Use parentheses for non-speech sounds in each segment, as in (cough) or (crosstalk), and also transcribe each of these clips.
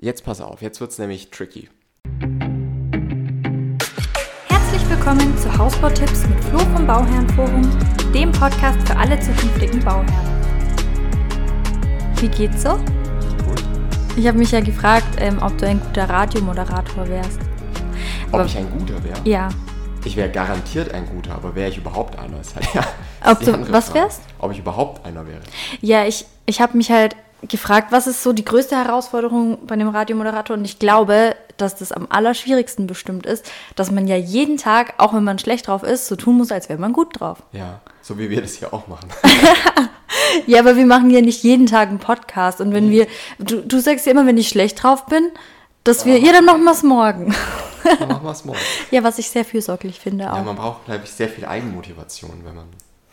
Jetzt pass auf, jetzt wird es nämlich tricky. Herzlich willkommen zu Hausbautipps mit Flo vom Bauherrenforum, dem Podcast für alle zukünftigen Bauherren. Wie geht's so? Gut. Ich habe mich ja gefragt, ähm, ob du ein guter Radiomoderator wärst. Ob Aber- ich ein guter wäre? Ja. Ich wäre garantiert ein guter, aber wäre ich überhaupt einer? (laughs) Ist halt, ja, Ob du- was Frage. wärst? Ob ich überhaupt einer wäre. Ja, ich, ich habe mich halt gefragt, was ist so die größte Herausforderung bei dem Radiomoderator? Und ich glaube, dass das am allerschwierigsten bestimmt ist, dass man ja jeden Tag, auch wenn man schlecht drauf ist, so tun muss, als wäre man gut drauf. Ja, so wie wir das hier auch machen. (laughs) Ja, aber wir machen ja nicht jeden Tag einen Podcast. Und wenn wir, du, du sagst ja immer, wenn ich schlecht drauf bin, dass wir, ja, dann machen wir es morgen. Dann machen wir es morgen. (laughs) Ja, was ich sehr fürsorglich finde auch. Ja, man braucht, glaube ich, sehr viel Eigenmotivation, wenn man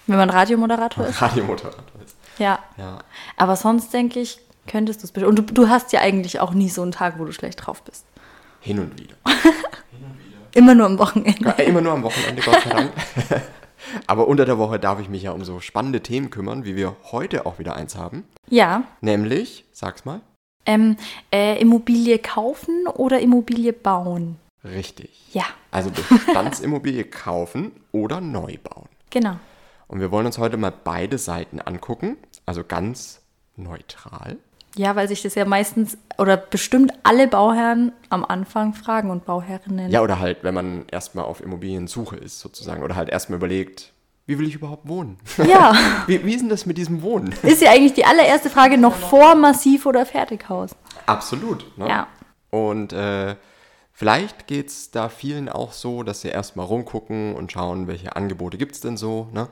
wenn man Radiomoderator ist. Radiomoderator ist. Ja. Ja. Aber sonst denke ich, könntest du es bestimmt. Und du, du hast ja eigentlich auch nie so einen Tag, wo du schlecht drauf bist. Hin und wieder. (laughs) Immer nur am Wochenende. Ja, immer nur am Wochenende, Gott sei Dank. (laughs) Aber unter der Woche darf ich mich ja um so spannende Themen kümmern, wie wir heute auch wieder eins haben. Ja. Nämlich, sag's mal. Ähm, äh, Immobilie kaufen oder Immobilie bauen? Richtig. Ja, Also (laughs) Bestandsimmobilie kaufen oder neu bauen. genau. Und wir wollen uns heute mal beide Seiten angucken, also ganz neutral. Ja, weil sich das ja meistens oder bestimmt alle Bauherren am Anfang fragen und Bauherrinnen. Ja, oder halt, wenn man erstmal auf Immobiliensuche ist, sozusagen. Oder halt erstmal überlegt, wie will ich überhaupt wohnen? ja. (laughs) Wie, wie ist denn das mit diesem Wohnen? Ist ja eigentlich die allererste Frage noch vor Massiv- oder Fertighaus. Absolut. Ne? Ja. Und äh, vielleicht geht es da vielen auch so, dass sie erstmal rumgucken und schauen, welche Angebote gibt es denn so. Ne?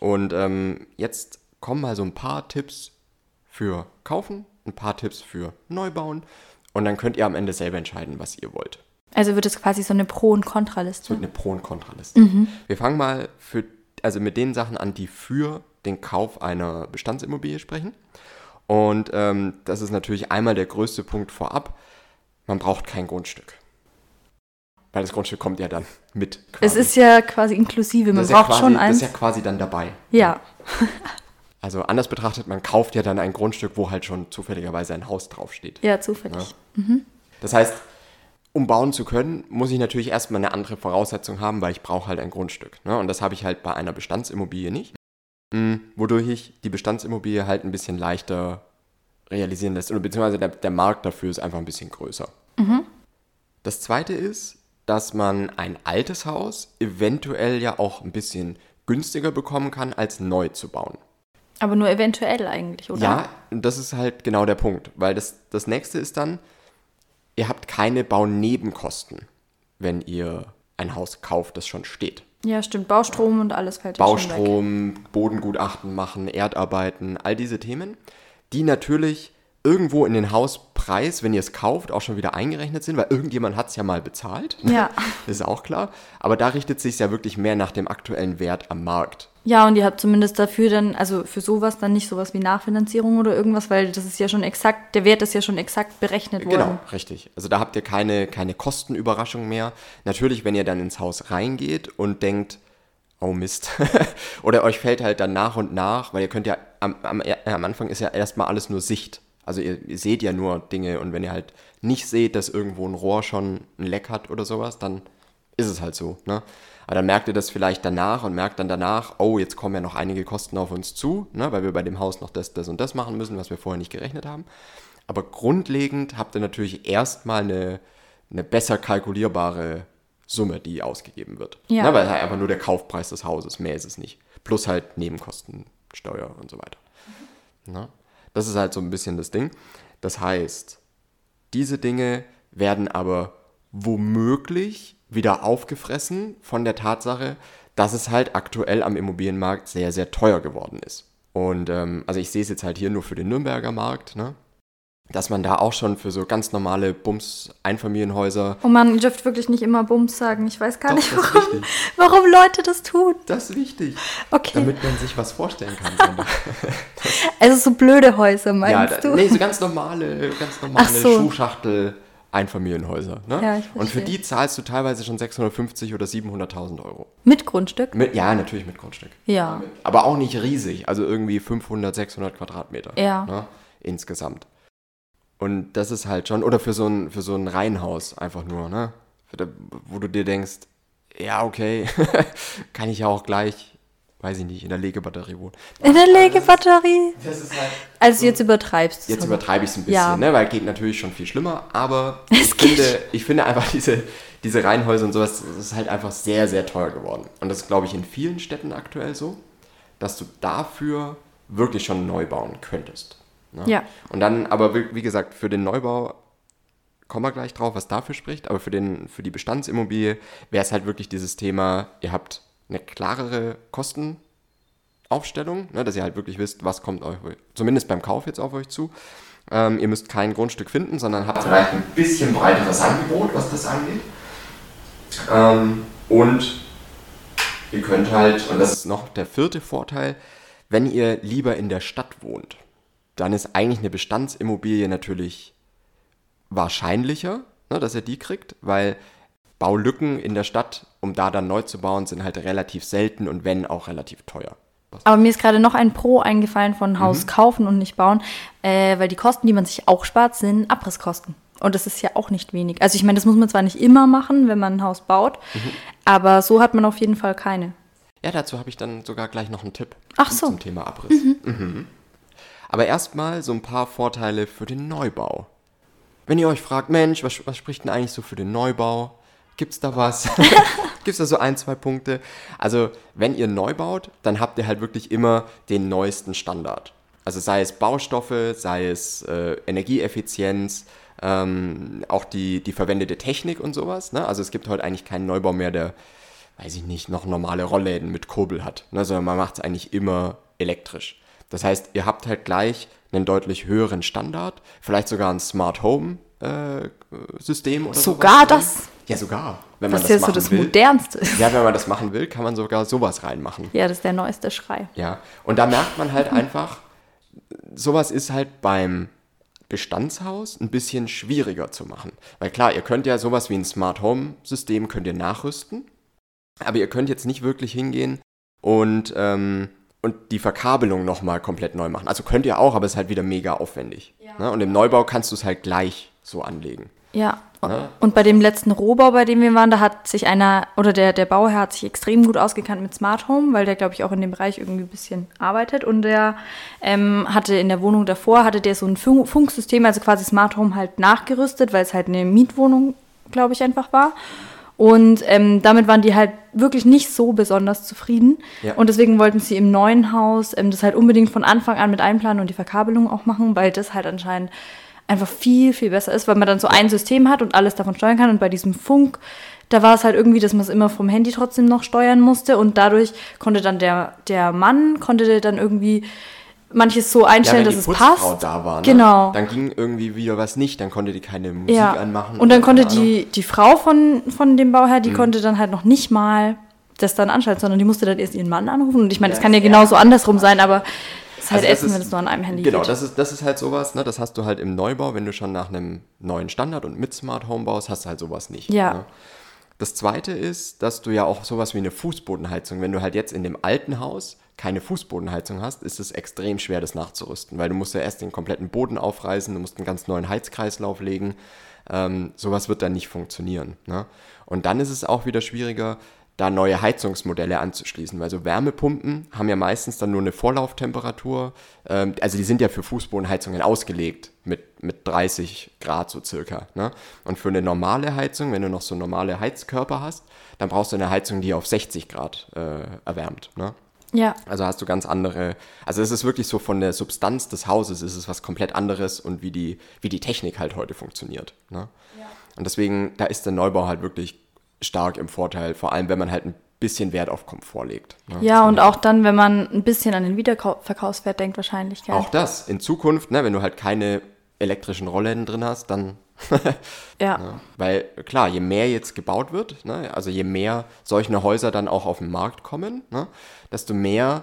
Und ähm, jetzt kommen mal so ein paar Tipps für Kaufen, ein paar Tipps für Neubauen. Und dann könnt ihr am Ende selber entscheiden, was ihr wollt. Also wird es quasi so eine Pro- und Kontraliste. wird eine Pro- und Kontraliste. Wir fangen mal für, also mit den Sachen an, die für den Kauf einer Bestandsimmobilie sprechen. Und ähm, das ist natürlich einmal der größte Punkt vorab. Man braucht kein Grundstück. Weil das Grundstück kommt ja dann mit. Es ist ja quasi inklusive, man das ist ja braucht quasi, schon Das eins. ist ja quasi dann dabei. ja. (laughs) Also anders betrachtet, man kauft ja dann ein Grundstück, wo halt schon zufälligerweise ein Haus draufsteht. ja, zufällig. Das heißt, um bauen zu können, muss ich natürlich erstmal eine andere Voraussetzung haben, weil ich brauche halt ein Grundstück. Ne? Und das habe ich halt bei einer Bestandsimmobilie nicht. Mm, Wodurch ich die Bestandsimmobilie halt ein bisschen leichter realisieren lässt. Oder beziehungsweise der, der Markt dafür ist einfach ein bisschen größer. Das zweite ist, dass man ein altes Haus eventuell ja auch ein bisschen günstiger bekommen kann, als neu zu bauen. Aber nur eventuell eigentlich, oder? Ja, das ist halt genau der Punkt, weil das, das nächste ist dann, ihr habt keine Baunebenkosten, wenn ihr ein Haus kauft, das schon steht. Ja, stimmt. Baustrom und alles fällt. Baustrom, Bodengutachten machen, Erdarbeiten, all diese Themen, die natürlich irgendwo in den Hauspreis, wenn ihr es kauft, auch schon wieder eingerechnet sind, weil irgendjemand hat es ja mal bezahlt. (laughs) Ja. Ist auch klar. Aber da richtet sich ja wirklich mehr nach dem aktuellen Wert am Markt. Ja, und ihr habt zumindest dafür dann, also für sowas dann nicht sowas wie Nachfinanzierung oder irgendwas, weil das ist ja schon exakt, der Wert ist ja schon exakt berechnet worden. Genau, richtig. Also da habt ihr keine, keine Kostenüberraschung mehr. Natürlich, wenn ihr dann ins Haus reingeht und denkt, oh Mist, (laughs) oder euch fällt halt dann nach und nach, weil ihr könnt ja, am, am, am Anfang ist ja erstmal alles nur Sicht. Also ihr, ihr seht ja nur Dinge und wenn ihr halt nicht seht, dass irgendwo ein Rohr schon ein Leck hat oder sowas, dann ist es halt so. Ne? Aber dann merkt ihr das vielleicht danach und merkt dann danach, oh, jetzt kommen ja noch einige Kosten auf uns zu, ne? weil wir bei dem Haus noch das, das und das machen müssen, was wir vorher nicht gerechnet haben. Aber grundlegend habt ihr natürlich erstmal eine, eine besser kalkulierbare Summe, die ausgegeben wird. Ja. Ne? Weil halt einfach nur der Kaufpreis des Hauses, mehr ist es nicht. Plus halt Nebenkosten, Steuer und so weiter. Ne? Das ist halt so ein bisschen das Ding. Das heißt, diese Dinge werden aber womöglich wieder aufgefressen von der Tatsache, dass es halt aktuell am Immobilienmarkt sehr, sehr teuer geworden ist. Und ähm, also ich sehe es jetzt halt hier nur für den Nürnberger Markt, ne? Dass man da auch schon für so ganz normale Bums-Einfamilienhäuser, Oh man, ihr dürft wirklich nicht immer Bums sagen. Ich weiß gar Doch, nicht, warum, warum Leute das tun. das ist wichtig, Okay. damit man sich was vorstellen kann. Also (laughs) so blöde Häuser, meinst ja, da, du? nee, so ganz normale, ganz normale so. Schuhschachtel Einfamilienhäuser. Ne? Ja, Und für die zahlst du teilweise schon 650 oder 700.000 Euro. Mit Grundstück? Mit, ja, natürlich mit Grundstück. Ja. Aber auch nicht riesig, also irgendwie 500, 600 Quadratmeter. Ja. Ne, insgesamt. Und das ist halt schon, oder für so ein, für so ein Reihenhaus einfach nur, ne? Wo du dir denkst, ja, okay, (laughs) kann ich ja auch gleich, weiß ich nicht, in der Legebatterie wohnen. In der Legebatterie? Das ist halt. Also jetzt übertreibst du Jetzt es. übertreibe ich es ein bisschen, Ja. ne? weil geht natürlich schon viel schlimmer, aber (laughs) Es ich geht. finde, ich finde einfach diese, diese Reihenhäuser und sowas, das ist halt einfach sehr, sehr teuer geworden. Und das ist, glaube ich, in vielen Städten aktuell so, dass du dafür wirklich schon neu bauen könntest. Ne? Ja. Und dann, aber wie, wie gesagt, für den Neubau kommen wir gleich drauf, was dafür spricht, aber für, den, für die Bestandsimmobilie wäre es halt wirklich dieses Thema, ihr habt eine klarere Kostenaufstellung, ne, dass ihr halt wirklich wisst, was kommt euch, zumindest beim Kauf jetzt auf euch zu. Ähm, ihr müsst kein Grundstück finden, sondern habt vielleicht ein bisschen breiteres Angebot, was das angeht. Ähm, und ihr könnt halt, und das ist noch der vierte Vorteil, wenn ihr lieber in der Stadt wohnt, dann ist eigentlich eine Bestandsimmobilie natürlich wahrscheinlicher, ne, dass ihr die kriegt, weil Baulücken in der Stadt, um da dann neu zu bauen, sind halt relativ selten und wenn auch relativ teuer. Aber mir ist gerade noch ein Pro eingefallen von Haus Mhm. kaufen und nicht bauen, äh, weil die Kosten, die man sich auch spart, sind Abrisskosten. Und das ist ja auch nicht wenig. Also ich meine, das muss man zwar nicht immer machen, wenn man ein Haus baut, Mhm. aber so hat man auf jeden Fall keine. Ja, dazu habe ich dann sogar gleich noch einen Tipp Ach so. zum Thema Abriss. Mhm. Aber erstmal so ein paar Vorteile für den Neubau. Wenn ihr euch fragt, Mensch, was, was spricht denn eigentlich so für den Neubau? Gibt's da was? (laughs) Gibt's da so ein, zwei Punkte? Also, wenn ihr neu baut, dann habt ihr halt wirklich immer den neuesten Standard. Also sei es Baustoffe, sei es äh, Energieeffizienz, ähm, auch die, die verwendete Technik und sowas. Ne? Also es gibt heute eigentlich keinen Neubau mehr, der, weiß ich nicht, noch normale Rollläden mit Kurbel hat, ne? sondern man macht es eigentlich immer elektrisch. Das heißt, ihr habt halt gleich einen deutlich höheren Standard, vielleicht sogar ein Smart Home äh, System oder Sogar drin. das? Ja, sogar. Wenn man Was das ja so das will. Modernste ist. Ja, wenn man das machen will, kann man sogar sowas reinmachen. Ja, das ist der neueste Schrei. Ja, und da merkt man halt einfach, sowas ist halt beim Bestandshaus ein bisschen schwieriger zu machen. Weil klar, ihr könnt ja sowas wie ein Smart Home System könnt ihr nachrüsten, aber ihr könnt jetzt nicht wirklich hingehen und, ähm, und die Verkabelung nochmal komplett neu machen. Also könnt ihr auch, aber es ist halt wieder mega aufwendig. Ne? Und im Neubau kannst du es halt gleich so anlegen. Ja. Ne? Und bei dem letzten Rohbau, bei dem wir waren, da hat sich einer, oder der, der Bauherr hat sich extrem gut ausgekannt mit Smart Home, weil der, glaube ich, auch in dem Bereich irgendwie ein bisschen arbeitet. Und der ähm, hatte in der Wohnung davor, hatte der so ein Funk Funksystem, also quasi Smart Home halt nachgerüstet, weil es halt eine Mietwohnung, glaube ich, einfach war. Und ähm, damit waren die halt wirklich nicht so besonders zufrieden. Ja. Und deswegen wollten sie im neuen Haus ähm, das halt unbedingt von Anfang an mit einplanen und die Verkabelung auch machen, weil das halt anscheinend einfach viel, viel besser ist, weil man dann so ein System hat und alles davon steuern kann. Und bei diesem Funk, da war es halt irgendwie, dass man es immer vom Handy trotzdem noch steuern musste. Und dadurch konnte dann der, der Mann, konnte dann irgendwie manches so einstellen, wenn dass es Putzfrau passt. da war, ne? Genau. dann ging irgendwie wieder was nicht, dann konnte die keine Musik ja. anmachen. Und dann konnte die, die Frau von, von dem Bauherr, Mhm. die konnte dann halt noch nicht mal das dann anschalten, sondern die musste dann erst ihren Mann anrufen. Und ich meine, das Ja, kann ja ja. genauso andersrum sein, aber es ist halt Also das Essen, ist- wenn es nur an einem Handy Genau, geht. das ist, das ist halt sowas, ne? das hast du halt im Neubau, wenn du schon nach einem neuen Standard und mit Smart Home baust, hast du halt sowas nicht. Ja. Ne? Das zweite ist, dass du ja auch sowas wie eine Fußbodenheizung, wenn du halt jetzt in dem alten Haus keine Fußbodenheizung hast, ist es extrem schwer, das nachzurüsten, weil du musst ja erst den kompletten Boden aufreißen, du musst einen ganz neuen Heizkreislauf legen. Ähm, sowas wird dann nicht funktionieren. Ne? Und dann ist es auch wieder schwieriger, da neue Heizungsmodelle anzuschließen, weil so Wärmepumpen haben ja meistens dann nur eine Vorlauftemperatur, ähm, also die sind ja für Fußbodenheizungen ausgelegt mit, mit 30 Grad so circa. Ne? Und für eine normale Heizung, wenn du noch so normale Heizkörper hast, dann brauchst du eine Heizung, die auf 60 Grad äh, erwärmt. Ne? Ja. Also hast du ganz andere, also es ist wirklich so von der Substanz des Hauses ist es was komplett anderes und wie die, wie die Technik halt heute funktioniert. Ne? Und deswegen, da ist der Neubau halt wirklich stark im Vorteil, vor allem wenn man halt ein bisschen Wert auf Komfort legt. Ne? Ja, und auch dann, wenn man ein bisschen an den Wiederverkaufswert denkt, wahrscheinlich. Gell? Auch das, in Zukunft, ne, wenn du halt keine elektrischen Rollläden drin hast, dann, (laughs) Ja. ja, weil klar, je mehr jetzt gebaut wird, ne, also je mehr solche Häuser dann auch auf den Markt kommen, ne, desto mehr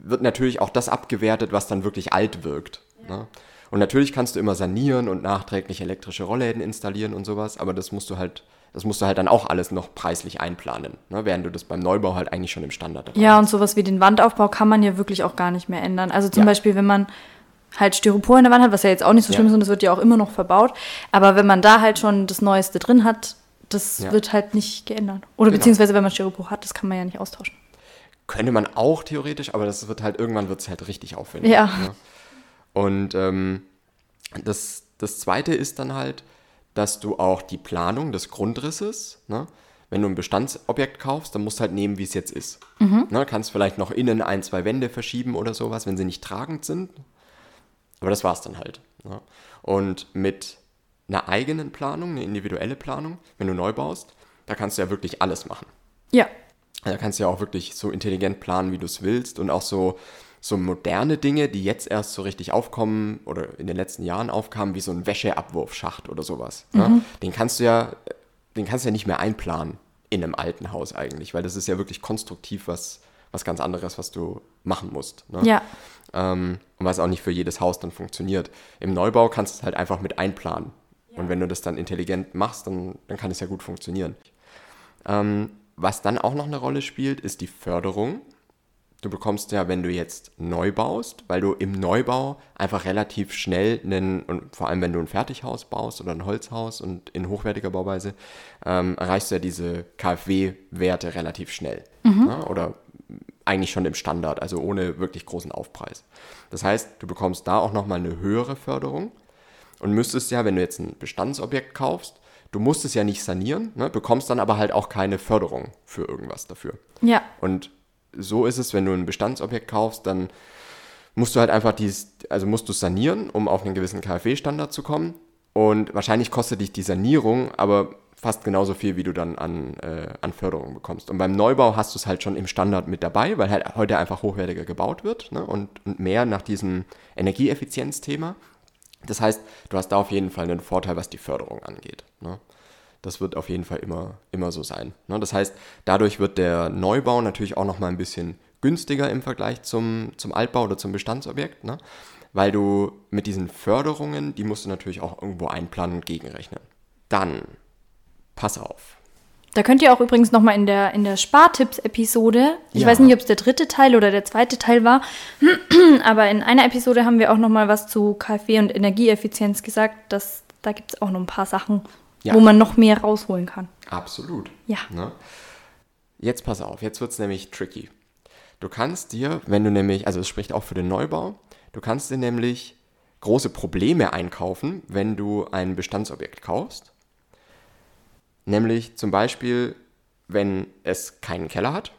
wird natürlich auch das abgewertet, was dann wirklich alt wirkt. Ne? Und natürlich kannst du immer sanieren und nachträglich elektrische Rollläden installieren und sowas, aber das musst du halt, das musst du halt dann auch alles noch preislich einplanen, ne? während du das beim Neubau halt eigentlich schon im Standard dabei Ja, hast. und sowas wie den Wandaufbau kann man ja wirklich auch gar nicht mehr ändern. Also zum Ja. Beispiel, wenn man halt Styropor in der Wand hat, was ja jetzt auch nicht so schlimm Ja. ist und das wird ja auch immer noch verbaut. Aber wenn man da halt schon das Neueste drin hat, das Ja. wird halt nicht geändert. Oder Genau. beziehungsweise wenn man Styropor hat, das kann man ja nicht austauschen. Könnte man auch theoretisch, aber das wird halt, irgendwann wird es halt richtig aufwendig. Ja. Ne? Und ähm, das, das zweite ist dann halt, dass du auch die Planung des Grundrisses, ne? wenn du ein Bestandsobjekt kaufst, dann musst du halt nehmen, wie es jetzt ist. Ne? Kannst vielleicht noch innen ein, zwei Wände verschieben oder sowas, wenn sie nicht tragend sind. Aber das war's dann halt. Ne? Und mit einer eigenen Planung, eine individuelle Planung, wenn du neu baust, da kannst du ja wirklich alles machen. Ja. Da kannst du ja auch wirklich so intelligent planen, wie du es willst und auch so, so moderne Dinge, die jetzt erst so richtig aufkommen oder in den letzten Jahren aufkamen, wie so ein Wäscheabwurfschacht oder sowas. Ne? Den kannst du ja, den kannst du ja nicht mehr einplanen in einem alten Haus eigentlich, weil das ist ja wirklich konstruktiv was, was ganz anderes, was du machen musst. Ne? Ja. ähm, und was auch nicht für jedes Haus dann funktioniert. Im Neubau kannst du es halt einfach mit einplanen. Und wenn du das dann intelligent machst, dann, dann kann es ja gut funktionieren. Ähm, was dann auch noch eine Rolle spielt, ist die Förderung. Du bekommst ja, wenn du jetzt neu baust, weil du im Neubau einfach relativ schnell einen, und vor allem wenn du ein Fertighaus baust oder ein Holzhaus und in hochwertiger Bauweise, ähm, erreichst du ja diese KfW-Werte relativ schnell. Ne? Oder eigentlich schon im Standard, also ohne wirklich großen Aufpreis. Das heißt, du bekommst da auch nochmal eine höhere Förderung und müsstest ja, wenn du jetzt ein Bestandsobjekt kaufst, du musst es ja nicht sanieren, ne, bekommst dann aber halt auch keine Förderung für irgendwas dafür. Ja. Und so ist es, wenn du ein Bestandsobjekt kaufst, dann musst du halt einfach dies, also musst du es sanieren, um auf einen gewissen KfW-Standard zu kommen. Und wahrscheinlich kostet dich die Sanierung aber fast genauso viel, wie du dann an, äh, an Förderung bekommst. Und beim Neubau hast du es halt schon im Standard mit dabei, weil halt heute einfach hochwertiger gebaut wird ne? und, und mehr nach diesem Energieeffizienzthema. Das heißt, du hast da auf jeden Fall einen Vorteil, was die Förderung angeht. Ne? Das wird auf jeden Fall immer, immer so sein. Ne? Das heißt, dadurch wird der Neubau natürlich auch nochmal ein bisschen günstiger im Vergleich zum, zum Altbau oder zum Bestandsobjekt, ne? weil du mit diesen Förderungen, die musst du natürlich auch irgendwo einplanen und gegenrechnen. Dann, pass auf. Da könnt ihr auch übrigens nochmal in der, in der Spartipps-Episode, ich Ja. weiß nicht, ob es der dritte Teil oder der zweite Teil war, (clears throat) aber in einer Episode haben wir auch nochmal was zu KfW und Energieeffizienz gesagt. Dass, da gibt es auch noch ein paar Sachen, Ja. wo man noch mehr rausholen kann. Absolut. Ja. Ne? Jetzt pass auf, jetzt wird es nämlich tricky. Du kannst dir, wenn du nämlich, also es spricht auch für den Neubau, du kannst dir nämlich große Probleme einkaufen, wenn du ein Bestandsobjekt kaufst. Nämlich zum Beispiel, wenn es keinen Keller hat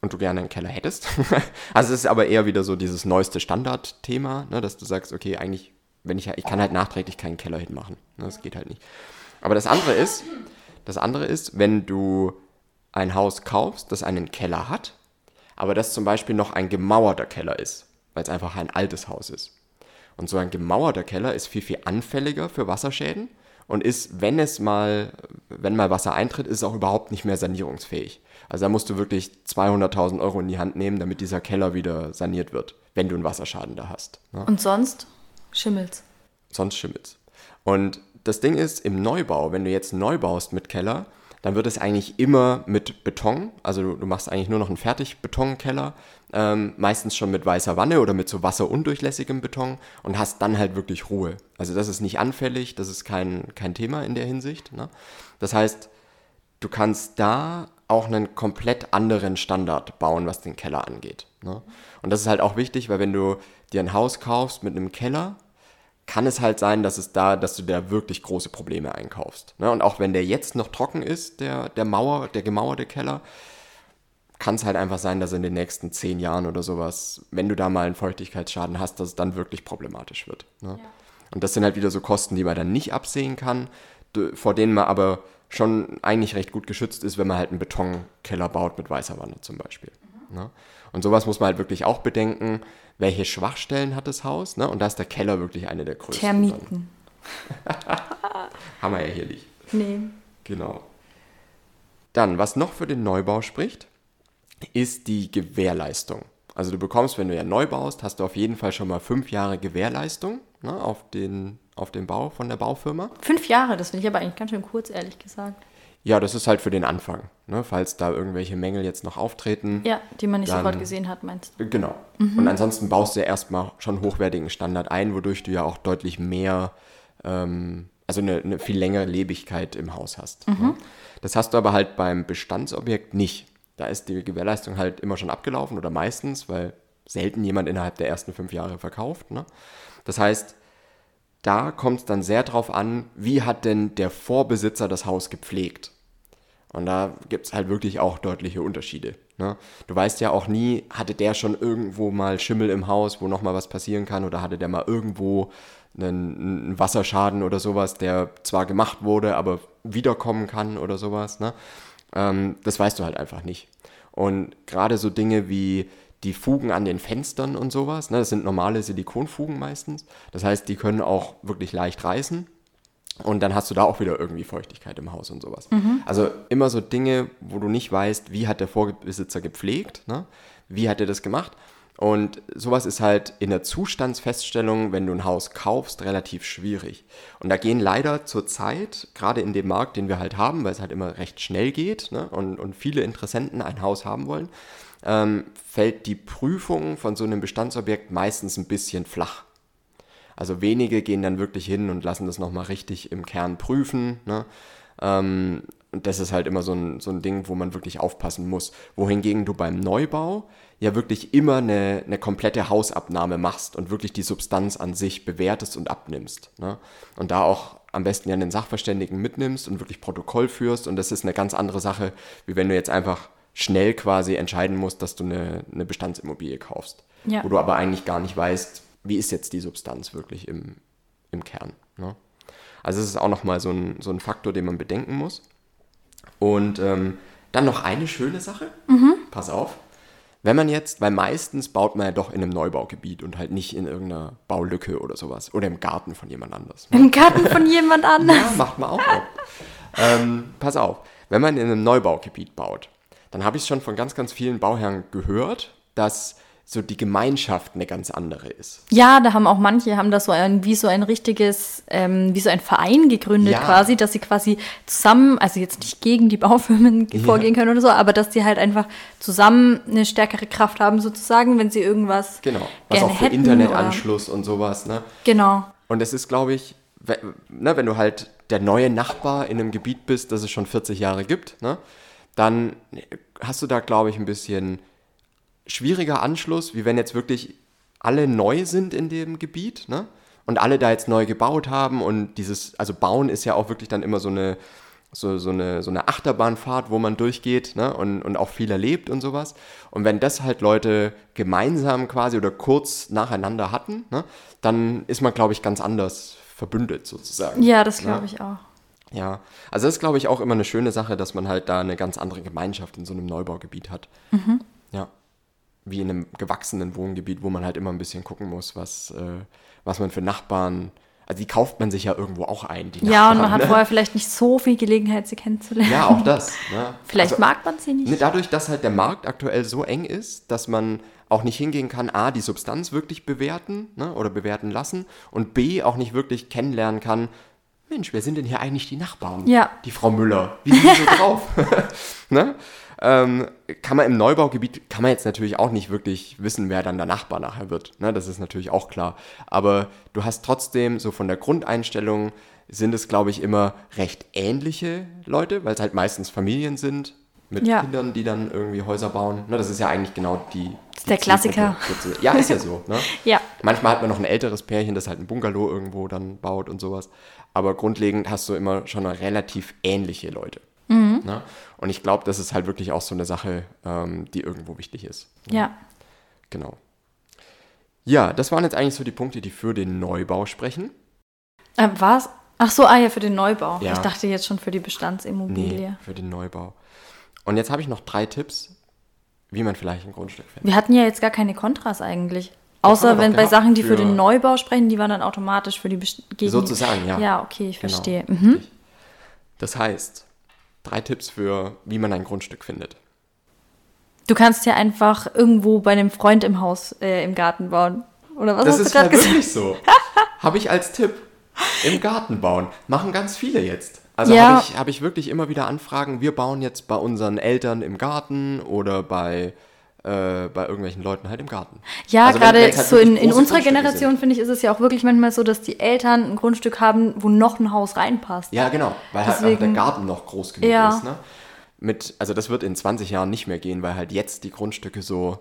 und du gerne einen Keller hättest. (laughs) also es ist aber eher wieder so dieses neueste Standardthema, ne, dass du sagst, okay, eigentlich, wenn ich, ich kann halt nachträglich keinen Keller hinmachen. Ne, das geht halt nicht. Aber das andere ist, das andere ist, wenn du ein Haus kaufst, das einen Keller hat, aber das zum Beispiel noch ein gemauerter Keller ist, weil es einfach ein altes Haus ist. Und so ein gemauerter Keller ist viel, viel anfälliger für Wasserschäden und ist, wenn es mal, wenn mal Wasser eintritt, ist es auch überhaupt nicht mehr sanierungsfähig. Also da musst du wirklich 200.000 Euro in die Hand nehmen, damit dieser Keller wieder saniert wird, wenn du einen Wasserschaden da hast. Ne? Und sonst schimmelt's. sonst schimmelt's. Und das Ding ist, im Neubau, wenn du jetzt neu baust mit Keller, dann wird es eigentlich immer mit Beton, also du, du machst eigentlich nur noch einen Fertigbetonkeller, ähm, meistens schon mit weißer Wanne oder mit so wasserundurchlässigem Beton und hast dann halt wirklich Ruhe. Also das ist nicht anfällig, das ist kein, kein Thema in der Hinsicht. Ne? Das heißt, du kannst da auch einen komplett anderen Standard bauen, was den Keller angeht. Ne? Und das ist halt auch wichtig, weil wenn du dir ein Haus kaufst mit einem Keller, kann es halt sein, dass es da, dass du da wirklich große Probleme einkaufst. Ne? Und auch wenn der jetzt noch trocken ist, der, der Mauer, der gemauerte Keller, kann es halt einfach sein, dass in den nächsten zehn Jahren oder sowas, wenn du da mal einen Feuchtigkeitsschaden hast, dass es dann wirklich problematisch wird. Ne? Und das sind halt wieder so Kosten, die man dann nicht absehen kann, vor denen man aber schon eigentlich recht gut geschützt ist, wenn man halt einen Betonkeller baut mit weißer Wanne zum Beispiel. Ne? Und sowas muss man halt wirklich auch bedenken, welche Schwachstellen hat das Haus, ne? Und da ist der Keller wirklich eine der größten. Termiten. (laughs) Haben wir ja hier nicht. Nee. Genau. Dann, was noch für den Neubau spricht, ist die Gewährleistung. Also du bekommst, wenn du ja neu baust, hast du auf jeden Fall schon mal fünf Jahre Gewährleistung ne, auf, den, auf den Bau von der Baufirma. Fünf Jahre, das finde ich aber eigentlich ganz schön kurz, ehrlich gesagt. Ja, das ist halt für den Anfang, ne? falls da irgendwelche Mängel jetzt noch auftreten. Ja, die man nicht Dann- sofort gesehen hat, meinst du? Genau. Und ansonsten baust du ja erstmal schon hochwertigen Standard ein, wodurch du ja auch deutlich mehr, ähm, also eine, eine viel längere Lebigkeit im Haus hast. Ne? Das hast du aber halt beim Bestandsobjekt nicht. Da ist die Gewährleistung halt immer schon abgelaufen oder meistens, weil selten jemand innerhalb der ersten fünf Jahre verkauft. Ne? Das heißt, da kommt es dann sehr drauf an, wie hat denn der Vorbesitzer das Haus gepflegt. Und da gibt es halt wirklich auch deutliche Unterschiede. Ne? Du weißt ja auch nie, hatte der schon irgendwo mal Schimmel im Haus, wo nochmal was passieren kann, oder hatte der mal irgendwo einen, einen Wasserschaden oder sowas, der zwar gemacht wurde, aber wiederkommen kann oder sowas. Ne? Ähm, das weißt du halt einfach nicht. Und gerade so Dinge wie die Fugen an den Fenstern und sowas, ne, das sind normale Silikonfugen meistens. Das heißt, die können auch wirklich leicht reißen. Und dann hast du da auch wieder irgendwie Feuchtigkeit im Haus und sowas. Also immer so Dinge, wo du nicht weißt, wie hat der Vorbesitzer gepflegt, ne? wie hat er das gemacht. Und sowas ist halt in der Zustandsfeststellung, wenn du ein Haus kaufst, relativ schwierig. Und da gehen leider zurzeit, gerade in dem Markt, den wir halt haben, weil es halt immer recht schnell geht ne? und, und viele Interessenten ein Haus haben wollen, ähm, fällt die Prüfung von so einem Bestandsobjekt meistens ein bisschen flach. Also wenige gehen dann wirklich hin und lassen das nochmal richtig im Kern prüfen. Ne? Ähm, und das ist halt immer so ein, so ein Ding, wo man wirklich aufpassen muss. Wohingegen du beim Neubau ja wirklich immer eine, eine komplette Hausabnahme machst und wirklich die Substanz an sich bewertest und abnimmst. Ne? Und da auch am besten ja einen Sachverständigen mitnimmst und wirklich Protokoll führst. Und das ist eine ganz andere Sache, wie wenn du jetzt einfach schnell quasi entscheiden musst, dass du eine, eine Bestandsimmobilie kaufst. Ja. Wo du aber eigentlich gar nicht weißt, wie ist jetzt die Substanz wirklich im, im Kern. Ne? Also es ist auch nochmal so ein, so ein Faktor, den man bedenken muss. Und ähm, dann noch eine schöne Sache. Pass auf. Wenn man jetzt, weil meistens baut man ja doch in einem Neubaugebiet und halt nicht in irgendeiner Baulücke oder sowas. Oder im Garten von jemand anders. Im Garten von jemand (laughs) anders. Ja, macht man auch. ähm, pass auf, wenn man in einem Neubaugebiet baut, dann habe ich schon von ganz, ganz vielen Bauherren gehört, dass so die Gemeinschaft eine ganz andere ist. Ja, da haben auch manche, haben das so ein, wie so ein richtiges, ähm, wie so ein Verein gegründet Ja. quasi, dass sie quasi zusammen, also jetzt nicht gegen die Baufirmen vorgehen können oder so, aber dass die halt einfach zusammen eine stärkere Kraft haben sozusagen, wenn sie irgendwas Genau. Was auch für hätten Internetanschluss und sowas, ne? Oder, genau. Und es ist, glaube ich, we- ne, wenn du halt der neue Nachbar in einem Gebiet bist, das es schon 40 Jahre gibt, ne, dann hast du da, glaube ich, ein bisschen schwieriger Anschluss, wie wenn jetzt wirklich alle neu sind in dem Gebiet, ne? Und alle da jetzt neu gebaut haben und dieses, also bauen ist ja auch wirklich dann immer so eine, so, so, eine, so eine Achterbahnfahrt, wo man durchgeht ne? und, und auch viel erlebt und sowas. Und wenn das halt Leute gemeinsam quasi oder kurz nacheinander hatten, ne? dann ist man, glaube ich, ganz anders verbündet sozusagen. Ja, das glaube ich auch. Ja, also das ist, glaube ich, auch immer eine schöne Sache, dass man halt da eine ganz andere Gemeinschaft in so einem Neubaugebiet hat. Ja. Wie in einem gewachsenen Wohngebiet, wo man halt immer ein bisschen gucken muss, was, äh, was man für Nachbarn. Also die kauft man sich ja irgendwo auch ein. Die Ja, und man Nachbarn, hat ne? vorher vielleicht nicht so viel Gelegenheit, sie kennenzulernen. Ja, auch das. Ne? Vielleicht Also, mag man sie nicht. Ne, dadurch, dass halt der Markt aktuell so eng ist, dass man auch nicht hingehen kann, A, die Substanz wirklich bewerten ne, oder bewerten lassen und B, auch nicht wirklich kennenlernen kann, Mensch, wer sind denn hier eigentlich die Nachbarn? Ja. Die Frau Müller. Wie sind die so (laughs) drauf? (laughs) ne? ähm, kann man im Neubaugebiet, kann man jetzt natürlich auch nicht wirklich wissen, wer dann der Nachbar nachher wird. Ne? Das ist natürlich auch klar. Aber du hast trotzdem, so von der Grundeinstellung, sind es, glaube ich, immer recht ähnliche Leute, weil es halt meistens Familien sind mit Ja. Kindern, die dann irgendwie Häuser bauen. Ne? Das ist ja eigentlich genau die. ist die der Klassiker. Ja, ist ja so. Ne? (laughs) Ja. Manchmal hat man noch ein älteres Pärchen, das halt ein Bungalow irgendwo dann baut und sowas. Aber grundlegend hast du immer schon relativ ähnliche Leute. Mhm. Ne? Und ich glaube, das ist halt wirklich auch so eine Sache, ähm, die irgendwo wichtig ist. Ja. Genau. Ja, das waren jetzt eigentlich so die Punkte, die für den Neubau sprechen. Äh, was? Ach so, ah ja, für den Neubau. Ja. Ich dachte jetzt schon für die Bestandsimmobilie. Nee, für den Neubau. Und jetzt habe ich noch drei Tipps, wie man vielleicht ein Grundstück findet. Wir hatten ja jetzt gar keine Kontras eigentlich. Außer wenn bei Sachen, die für, für- den Neubau sprechen, die waren dann automatisch für die Best gegen Sozusagen, ja. Ja, okay, ich Genau, verstehe. Mhm. Das heißt, drei Tipps für, wie man ein Grundstück findet. Du kannst ja einfach irgendwo bei einem Freund im Haus, äh, im Garten bauen. Oder was Das hast ist du gerade gesagt? wirklich so. (laughs) Habe ich als Tipp. Im Garten bauen. Machen ganz viele jetzt. Also Ja. habe ich, hab ich wirklich immer wieder Anfragen, wir bauen jetzt bei unseren Eltern im Garten oder bei, äh, bei irgendwelchen Leuten halt im Garten. Ja, Also gerade halt so in, in unserer Grundstücke Generation, sind. finde ich, ist es ja auch wirklich manchmal so, dass die Eltern ein Grundstück haben, wo noch ein Haus reinpasst. Ja, genau, weil halt auch der Deswegen- Garten noch groß genug Ja. ist. Ne? Mit, also das wird in 20 Jahren nicht mehr gehen, weil halt jetzt die Grundstücke so,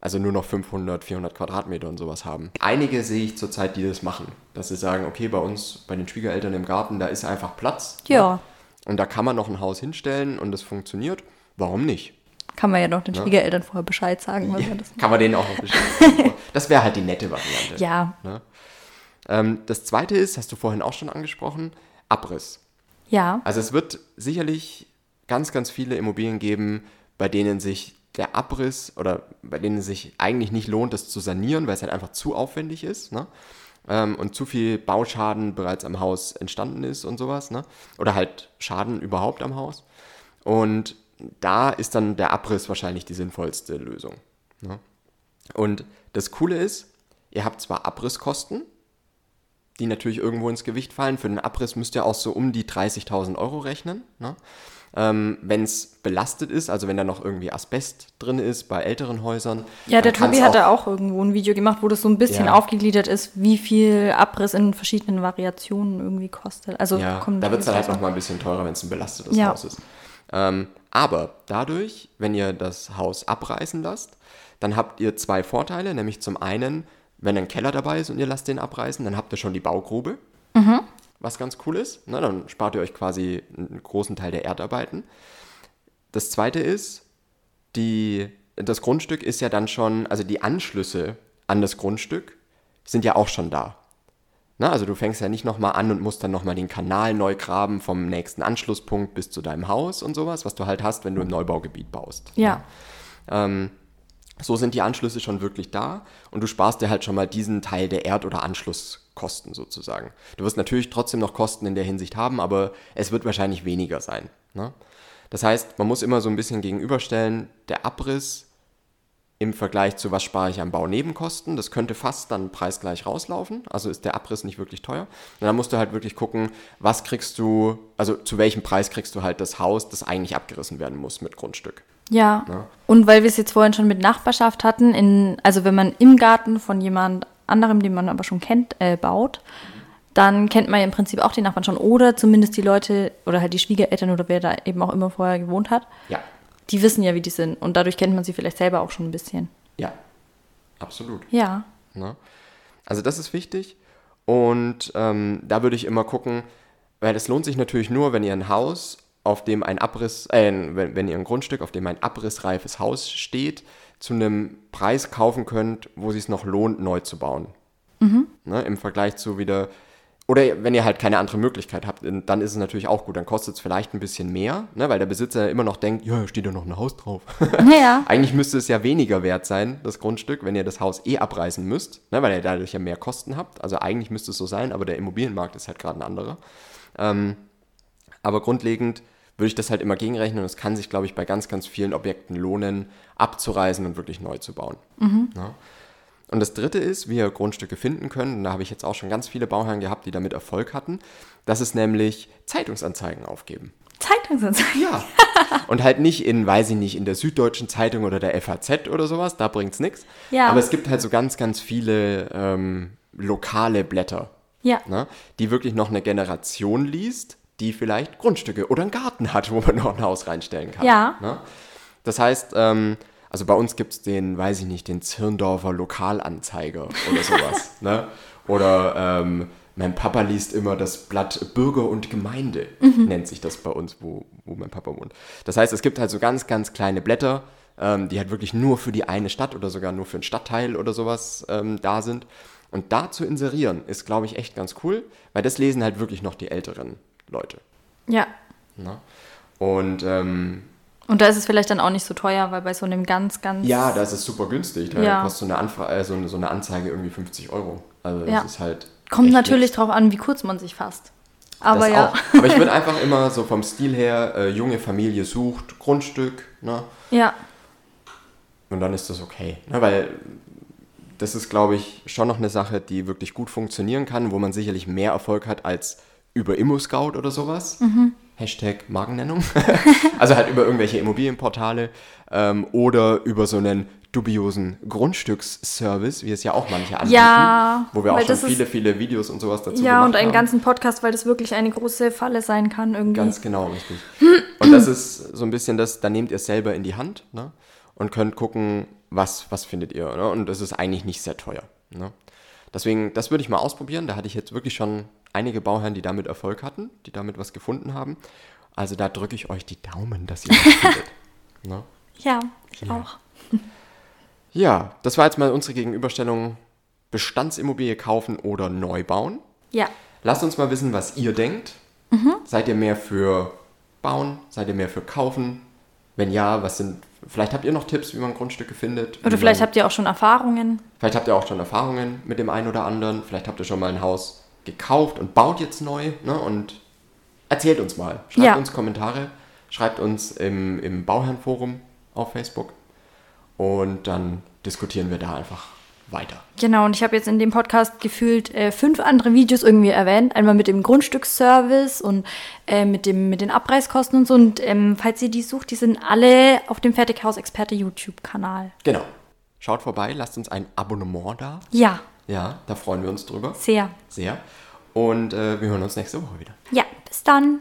also nur noch 500, 400 Quadratmeter und sowas haben. Einige sehe ich zurzeit, die das machen, dass sie sagen, okay, bei uns, bei den Schwiegereltern im Garten, da ist einfach Platz. Ja. Ne? Und da kann man noch ein Haus hinstellen und das funktioniert. Warum nicht? Kann man ja noch den Schwiegereltern vorher Bescheid sagen, weil man das. Kann man denen auch noch beschreiben. (laughs) das wäre halt die nette Variante. Ja, Ähm, das zweite ist, hast du vorhin auch schon angesprochen, Abriss. ja, Also es wird sicherlich ganz, ganz viele Immobilien geben, bei denen sich der Abriss oder bei denen es sich eigentlich nicht lohnt, das zu sanieren, weil es halt einfach zu aufwendig ist. Ne? Ähm, und zu viel Bauschaden bereits am Haus entstanden ist und sowas. Ne? Oder halt Schaden überhaupt am Haus. Und da ist dann der Abriss wahrscheinlich die sinnvollste Lösung. Ne? Und das Coole ist, ihr habt zwar Abrisskosten, die natürlich irgendwo ins Gewicht fallen. Für den Abriss müsst ihr auch so um die 30.000 Euro rechnen. Ne? Ähm, wenn es belastet ist, also wenn da noch irgendwie Asbest drin ist bei älteren Häusern. Ja, der Tobi hat da auch irgendwo ein Video gemacht, wo das so ein bisschen Ja. aufgegliedert ist, wie viel Abriss in verschiedenen Variationen irgendwie kostet. Also Ja, da wird es dann halt drauf noch mal ein bisschen teurer, wenn es ein belastetes Ja. Haus ist. Ähm, aber dadurch, wenn ihr das Haus abreißen lasst, dann habt ihr zwei Vorteile, nämlich zum einen, wenn ein Keller dabei ist und ihr lasst den abreißen, dann habt ihr schon die Baugrube, Mhm. Was ganz cool ist. Na, dann spart ihr euch quasi einen großen Teil der Erdarbeiten. Das zweite ist, die, das Grundstück ist ja dann schon, also die Anschlüsse an das Grundstück sind ja auch schon da. Na, also du fängst ja nicht nochmal an und musst dann nochmal den Kanal neu graben vom nächsten Anschlusspunkt bis zu deinem Haus und sowas, was du halt hast, wenn du im Neubaugebiet baust. Ja, Ähm, so sind die Anschlüsse schon wirklich da und du sparst dir halt schon mal diesen Teil der Erd- oder Anschlusskosten sozusagen. Du wirst natürlich trotzdem noch Kosten in der Hinsicht haben, aber es wird wahrscheinlich weniger sein. Ne? Das heißt, man muss immer so ein bisschen gegenüberstellen, der Abriss im Vergleich zu was spare ich an Baunebenkosten, das könnte fast dann preisgleich rauslaufen, also ist der Abriss nicht wirklich teuer. Und dann musst du halt wirklich gucken, was kriegst du, also zu welchem Preis kriegst du halt das Haus, das eigentlich abgerissen werden muss mit Grundstück. ja. Ja. Und weil wir es jetzt vorhin schon mit Nachbarschaft hatten, in, also wenn man im Garten von jemand anderem, den man aber schon kennt, äh, baut, dann kennt man ja im Prinzip auch die Nachbarn schon oder zumindest die Leute oder halt die Schwiegereltern oder wer da eben auch immer vorher gewohnt hat. Ja, Die wissen ja, wie die sind und dadurch kennt man sie vielleicht selber auch schon ein bisschen. ja, absolut. Ja, Ne? Also das ist wichtig. Und ähm, da würde ich immer gucken, weil es lohnt sich natürlich nur, wenn ihr ein Haus, auf dem ein Abriss, äh, wenn, wenn ihr ein Grundstück, auf dem ein abrissreifes Haus steht, zu einem Preis kaufen könnt, wo es sich noch lohnt, neu zu bauen. Ne? Im Vergleich zu wieder, oder wenn ihr halt keine andere Möglichkeit habt, dann ist es natürlich auch gut. Dann kostet es vielleicht ein bisschen mehr, ne? weil der Besitzer immer noch denkt, ja, steht ja noch ein Haus drauf. naja, (laughs) Eigentlich müsste es ja weniger wert sein, das Grundstück, wenn ihr das Haus eh abreißen müsst, ne, weil ihr dadurch ja mehr Kosten habt. Also eigentlich müsste es so sein, aber der Immobilienmarkt ist halt gerade ein anderer. Ähm, aber grundlegend würde ich das halt immer gegenrechnen und es kann sich, glaube ich, bei ganz, ganz vielen Objekten lohnen, abzureißen und wirklich neu zu bauen. Ja. Und das dritte ist, wie ihr Grundstücke finden könnt, und da habe ich jetzt auch schon ganz viele Bauherren gehabt, die damit Erfolg hatten, das ist nämlich Zeitungsanzeigen aufgeben. Zeitungsanzeigen. Ja. (laughs) Und halt nicht in, weiß ich nicht, in der Süddeutschen Zeitung oder der FAZ oder sowas, da bringt's nichts. Ja. Aber es gibt halt so ganz, ganz viele ähm, lokale Blätter, Ja. ne, die wirklich noch eine Generation liest, die vielleicht Grundstücke oder einen Garten hat, wo man (laughs) noch ein Haus reinstellen kann. Ja. Ne? Das heißt, ähm, also bei uns gibt's den, weiß ich nicht, den Zirndorfer Lokalanzeiger oder sowas. (laughs) ne? Oder ähm, mein Papa liest immer das Blatt Bürger und Gemeinde, nennt sich das bei uns, wo, wo mein Papa wohnt. Das heißt, es gibt halt so ganz, ganz kleine Blätter, ähm, die halt wirklich nur für die eine Stadt oder sogar nur für einen Stadtteil oder sowas ähm, da sind. Und da zu inserieren ist, glaube ich, echt ganz cool, weil das lesen halt wirklich noch die älteren Leute. Ja. Ne? Und ähm, Und da ist es vielleicht dann auch nicht so teuer, weil bei so einem ganz, ganz. Ja, das ist super günstig. Da Ja. kostet so eine, Anfra äh, so, eine, so eine Anzeige irgendwie 50 Euro. Also das Ja. ist halt. Kommt natürlich nix. drauf an, wie kurz man sich fasst. Aber Das ja. Auch. Aber ich würde (laughs) einfach immer so vom Stil her, äh, junge Familie sucht, Grundstück, ne? Ja. Und dann ist das okay. Ne? Weil das ist, glaube ich, schon noch eine Sache, die wirklich gut funktionieren kann, wo man sicherlich mehr Erfolg hat als über ImmoScout oder sowas. Hashtag Markennennung. (laughs) also halt über irgendwelche Immobilienportale ähm, oder über so einen dubiosen Grundstücksservice, wie es ja auch manche anbieten, Ja, wo wir auch schon das viele, viele Videos und sowas dazu Ja, gemacht und einen haben. ganzen Podcast, weil das wirklich eine große Falle sein kann irgendwie. Ganz genau, richtig. (clears throat) Und das ist so ein bisschen das, da nehmt ihr es selber in die Hand ne? und könnt gucken, was, was findet ihr. Ne? Und es ist eigentlich nicht sehr teuer. Ne? Deswegen, das würde ich mal ausprobieren. Da hatte ich jetzt wirklich schon einige Bauherren, die damit Erfolg hatten, die damit was gefunden haben. Also da drücke ich euch die Daumen, dass ihr das findet. (laughs) Ne? Ja, ich auch. (laughs) Ja, das war jetzt mal unsere Gegenüberstellung Bestandsimmobilie kaufen oder neu bauen. Ja. Lasst uns mal wissen, was ihr denkt. Seid ihr mehr für bauen? Seid ihr mehr für kaufen? Wenn ja, was sind. Vielleicht habt ihr noch Tipps, wie man Grundstücke findet. Oder vielleicht man, habt ihr auch schon Erfahrungen. vielleicht habt ihr auch schon Erfahrungen mit dem einen oder anderen. Vielleicht habt ihr schon mal ein Haus gekauft und baut jetzt neu. Ne? Und erzählt uns mal. Schreibt Ja. uns Kommentare. Schreibt uns im, im Bauherrenforum auf Facebook. Und dann diskutieren wir da einfach weiter. Genau, und ich habe jetzt in dem Podcast gefühlt äh, fünf andere Videos irgendwie erwähnt. Einmal mit dem Grundstücksservice und äh, mit, dem, mit den Abreißkosten und so. Und ähm, falls ihr die sucht, die sind alle auf dem Fertighaus-Experte YouTube-Kanal. Genau. Schaut vorbei, lasst uns ein Abonnement da. Ja, Ja, da freuen wir uns drüber. sehr. Sehr. Und äh, wir hören uns nächste Woche wieder. Ja, bis dann.